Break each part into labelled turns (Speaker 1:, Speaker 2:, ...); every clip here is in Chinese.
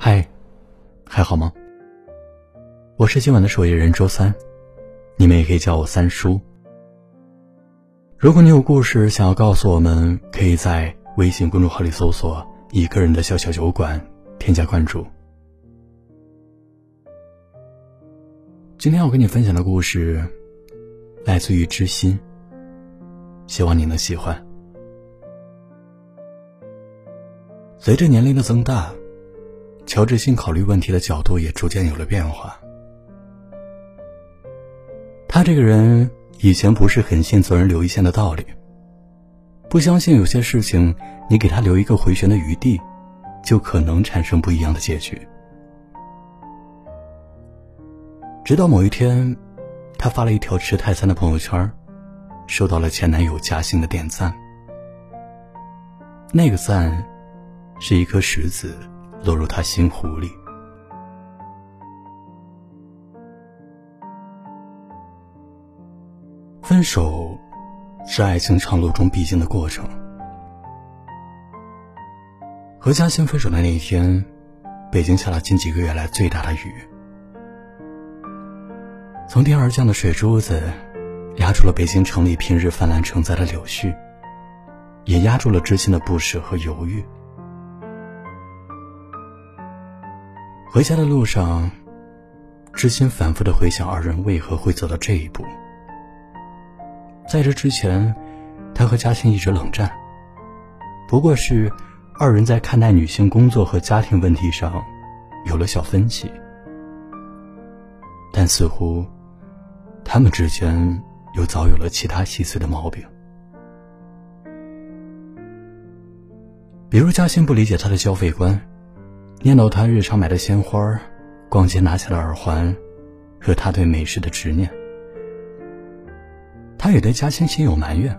Speaker 1: 嗨，还好吗？我是今晚的守夜人周三，你们也可以叫我三叔。如果你有故事想要告诉我们，可以在微信公众号里搜索“一个人的小小酒馆”，添加关注。今天要跟你分享的故事来自于知心，希望你能喜欢。随着年龄的增大。乔治新考虑问题的角度也逐渐有了变化。他这个人以前不是很信“责人留一线”的道理，不相信有些事情你给他留一个回旋的余地，就可能产生不一样的结局。直到某一天，他发了一条吃泰餐的朋友圈，收到了前男友嘉兴的点赞。那个赞，是一颗石子。落入他心湖里。分手是爱情长路中必经的过程。和嘉欣分手的那一天，北京下了近几个月来最大的雨，从天而降的水珠子压住了北京城里平日泛滥成灾的柳絮，也压住了知心的不舍和犹豫。回家的路上，知心反复的回想二人为何会走到这一步。在这之前，他和嘉欣一直冷战，不过是二人在看待女性工作和家庭问题上有了小分歧，但似乎他们之间又早有了其他细碎的毛病，比如嘉欣不理解他的消费观。念叨他日常买的鲜花，逛街拿下的耳环，和他对美食的执念。他也对嘉欣心有埋怨，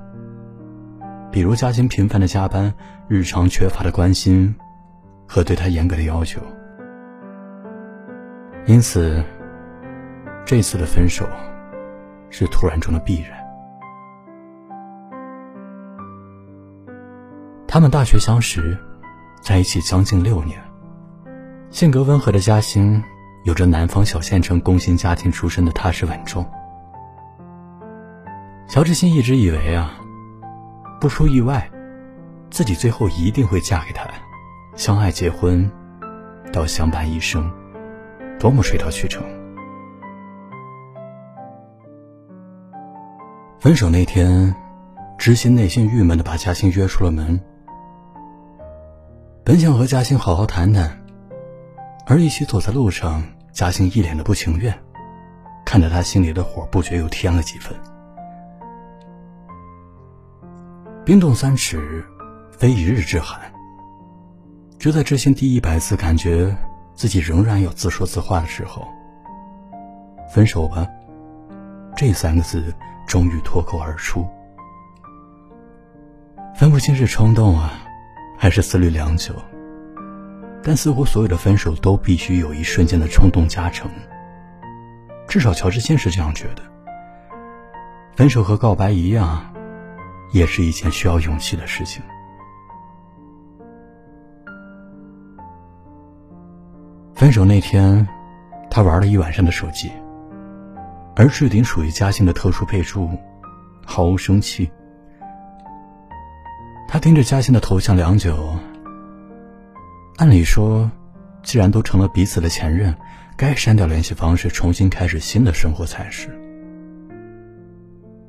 Speaker 1: 比如嘉欣频繁的加班，日常缺乏的关心，和对他严格的要求。因此，这次的分手，是突然中的必然。他们大学相识，在一起将近六年。性格温和的嘉兴，有着南方小县城工薪家庭出身的踏实稳重。乔治新一直以为啊，不出意外，自己最后一定会嫁给他，相爱结婚，到相伴一生，多么水到渠成。分手那天，知心内心郁闷的把嘉兴约出了门，本想和嘉兴好好谈谈。而一起走在路上，嘉兴一脸的不情愿，看着他心里的火不觉又添了几分。冰冻三尺，非一日之寒。就在之心第一百次感觉自己仍然要自说自话的时候，“分手吧”这三个字终于脱口而出。分不清是冲动啊，还是思虑良久。但似乎所有的分手都必须有一瞬间的冲动加成，至少乔治先是这样觉得。分手和告白一样，也是一件需要勇气的事情。分手那天，他玩了一晚上的手机，而置顶属于嘉兴的特殊备注，毫无生气。他盯着嘉兴的头像良久。按理说，既然都成了彼此的前任，该删掉联系方式，重新开始新的生活才是。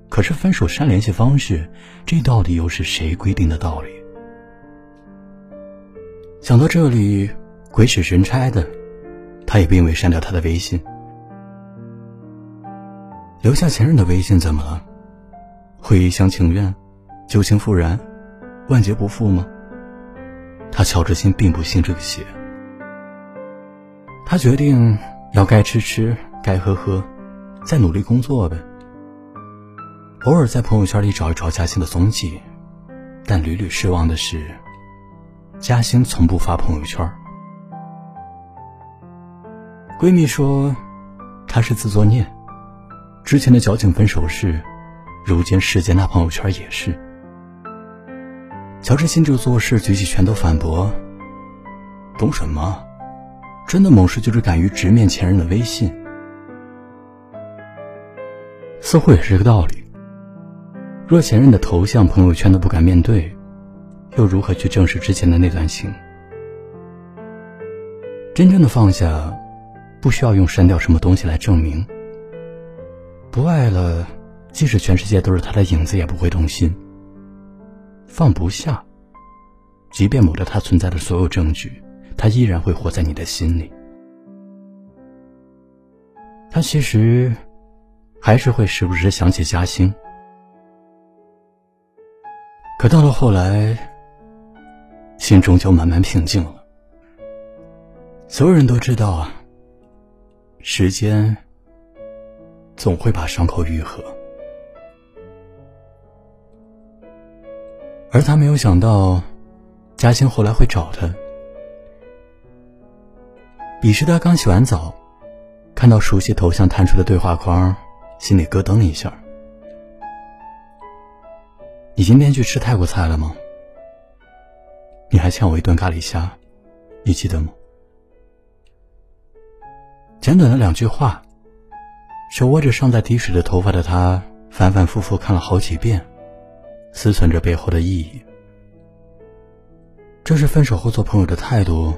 Speaker 1: 可是分手删联系方式，这到底又是谁规定的道理？想到这里，鬼使神差的，他也并未删掉他的微信，留下前任的微信怎么了？会一厢情愿、旧情复燃、万劫不复吗？他乔治心并不信这个邪，他决定要该吃吃，该喝喝，再努力工作呗。偶尔在朋友圈里找一找嘉欣的踪迹，但屡屡失望的是，嘉欣从不发朋友圈。闺蜜说，她是自作孽，之前的矫情分手事，如今世间那朋友圈也是。乔治心就做事，举起拳头反驳：“懂什么？真的猛士就是敢于直面前任的微信，似乎也是这个道理。若前任的头像、朋友圈都不敢面对，又如何去正视之前的那段情？真正的放下，不需要用删掉什么东西来证明。不爱了，即使全世界都是他的影子，也不会动心。放不下，即便抹了他存在的所有证据。他依然会活在你的心里，他其实还是会时不时想起嘉兴，可到了后来，心中就慢慢平静了。所有人都知道啊，时间总会把伤口愈合，而他没有想到，嘉兴后来会找他。彼时他刚洗完澡，看到熟悉头像弹出的对话框，心里咯噔一下。你今天去吃泰国菜了吗？你还欠我一顿咖喱虾，你记得吗？简短的两句话，手握着尚在滴水的头发的他，反反复复看了好几遍，思忖着背后的意义。这是分手后做朋友的态度。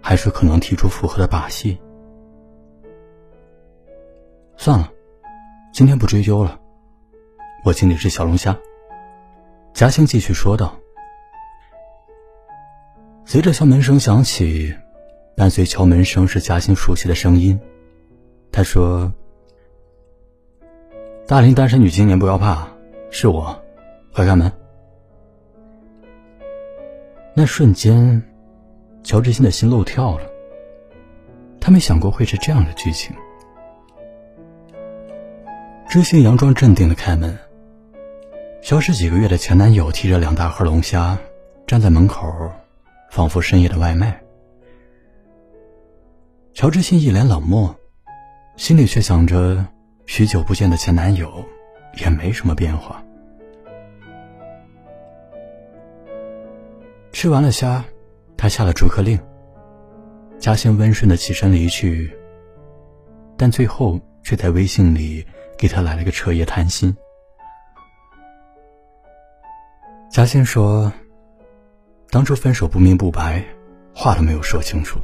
Speaker 1: 还是可能提出复合的把戏。算了，今天不追究了。我请你吃小龙虾。嘉兴继续说道。随着敲门声响起，伴随敲门声是嘉兴熟悉的声音。他说：“大龄单身女青年不要怕，是我，快开门。”那瞬间。乔治新的心漏跳了。他没想过会是这样的剧情。知心佯装镇定的开门。消失几个月的前男友提着两大盒龙虾，站在门口，仿佛深夜的外卖。乔治心一脸冷漠，心里却想着，许久不见的前男友，也没什么变化。吃完了虾。他下了逐客令，嘉兴温顺的起身离去，但最后却在微信里给他来了个彻夜谈心。嘉兴说：“当初分手不明不白，话都没有说清楚。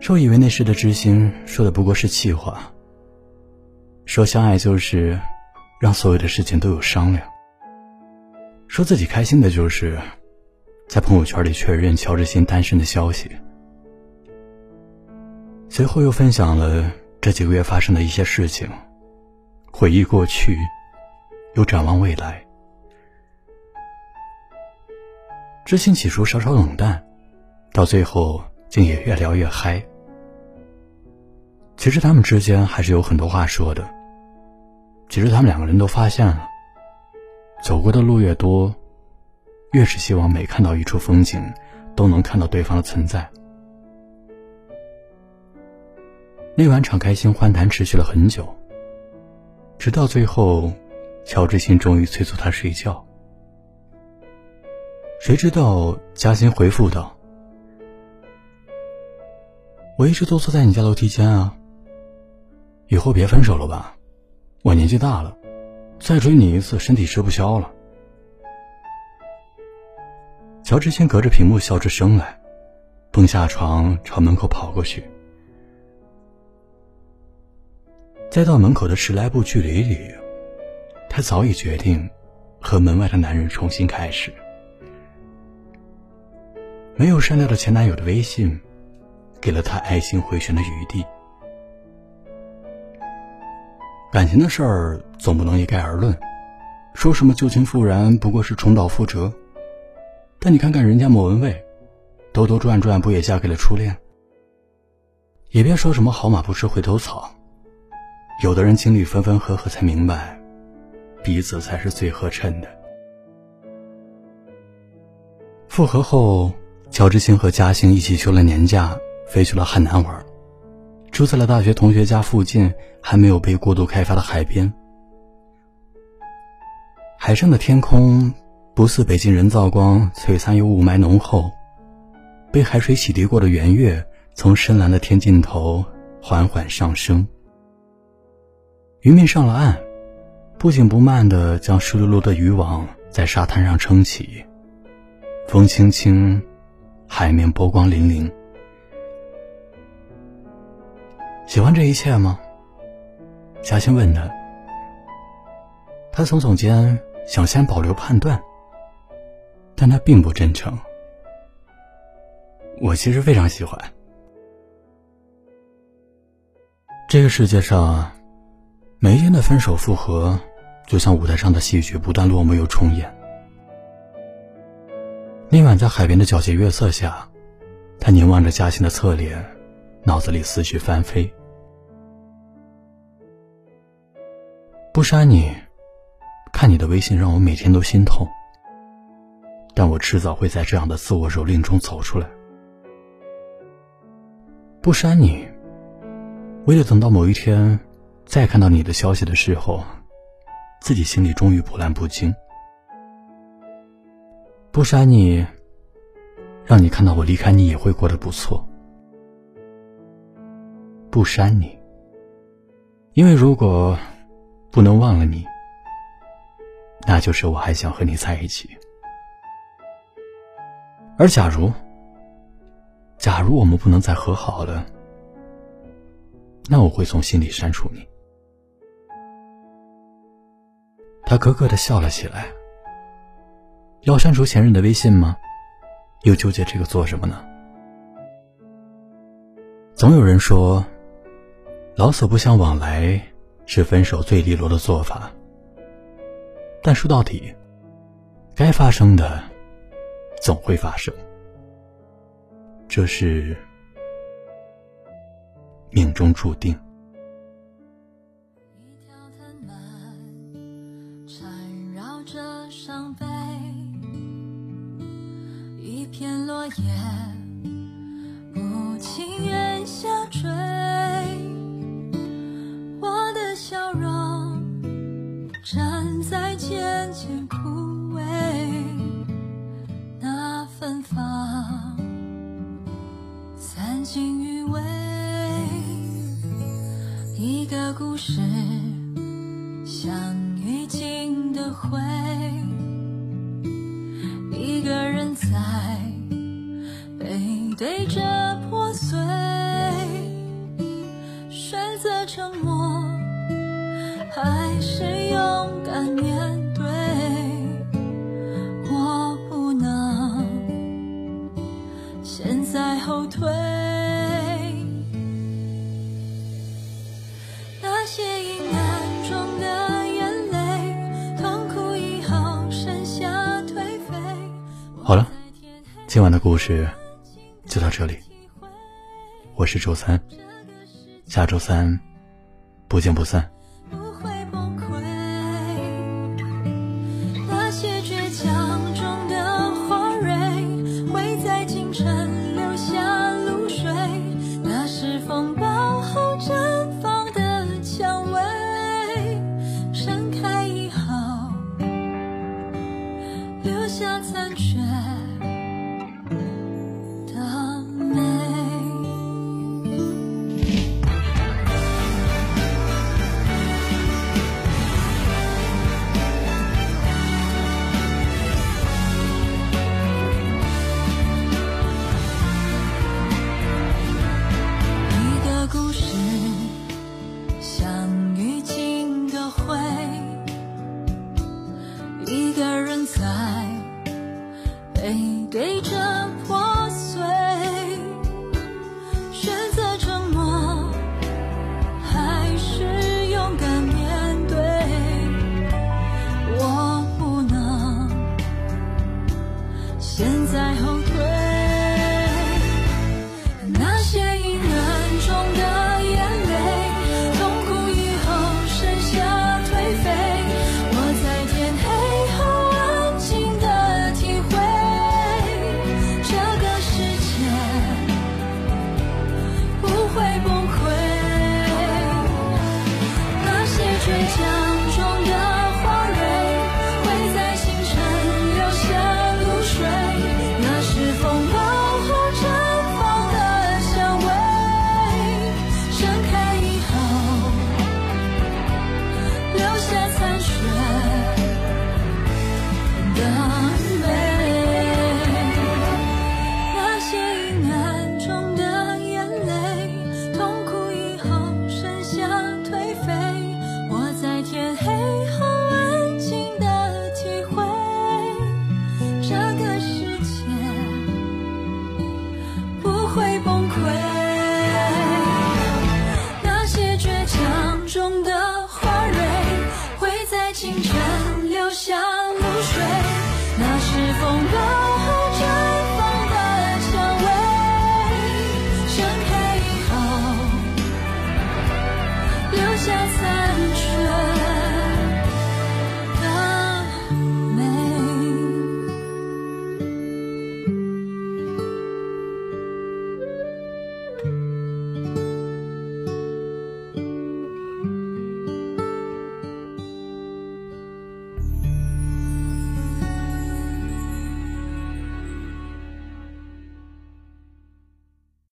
Speaker 1: 说以为那时的知心说的不过是气话，说相爱就是让所有的事情都有商量，说自己开心的就是。”在朋友圈里确认乔治新单身的消息，随后又分享了这几个月发生的一些事情，回忆过去，又展望未来。知心起初稍稍冷淡，到最后竟也越聊越嗨。其实他们之间还是有很多话说的。其实他们两个人都发现了，走过的路越多。越是希望每看到一处风景，都能看到对方的存在。那晚敞开心欢谈持续了很久，直到最后，乔治新终于催促他睡觉。谁知道嘉欣回复道：“我一直都坐在你家楼梯间啊。以后别分手了吧，我年纪大了，再追你一次身体吃不消了。”乔治先隔着屏幕笑出声来，蹦下床朝门口跑过去。在到门口的十来步距离里，他早已决定和门外的男人重新开始。没有删掉的前男友的微信，给了他爱心回旋的余地。感情的事儿总不能一概而论，说什么旧情复燃不过是重蹈覆辙。但你看看人家莫文蔚，兜兜转转不也嫁给了初恋？也别说什么好马不吃回头草，有的人经历分分合合才明白，彼此才是最合衬的。复合后，乔治星和嘉兴一起休了年假，飞去了汉南玩，住在了大学同学家附近还没有被过度开发的海边。海上的天空。不似北京人造光璀璨又雾霾浓厚，被海水洗涤过的圆月从深蓝的天尽头缓缓上升。渔民上了岸，不紧不慢地将湿漉漉的渔网在沙滩上撑起。风轻轻，海面波光粼粼。喜欢这一切吗？嘉欣问他。他耸耸肩，想先保留判断，但他并不真诚。我其实非常喜欢。这个世界上。每一天的分手复合，就像舞台上的戏剧，不断落幕又重演。那晚在海边的皎洁月色下，他凝望着嘉欣的侧脸，脑子里思绪翻飞。不删你，看你的微信让我每天都心痛。但我迟早会在这样的自我蹂躏中走出来。不删你，为了等到某一天。再看到你的消息的时候，自己心里终于波澜不惊。不删你，让你看到我离开你也会过得不错。不删你，因为如果不能忘了你，那就是我还想和你在一起。而假如，假如我们不能再和好了，那我会从心里删除你。他咯咯的笑了起来。要删除前任的微信吗？又纠结这个做什么呢？总有人说，老死不相往来是分手最利落的做法。但说到底，该发生的总会发生。这是命中注定。
Speaker 2: 一条藤蔓缠绕着伤悲一片落叶对着破碎，选择沉默，还是勇敢面对？我不能现在后退。那些阴暗中的眼泪，痛苦以后剩下颓废。
Speaker 1: 好了，今晚的故事。就到这里，我是周三，下周三不见不散。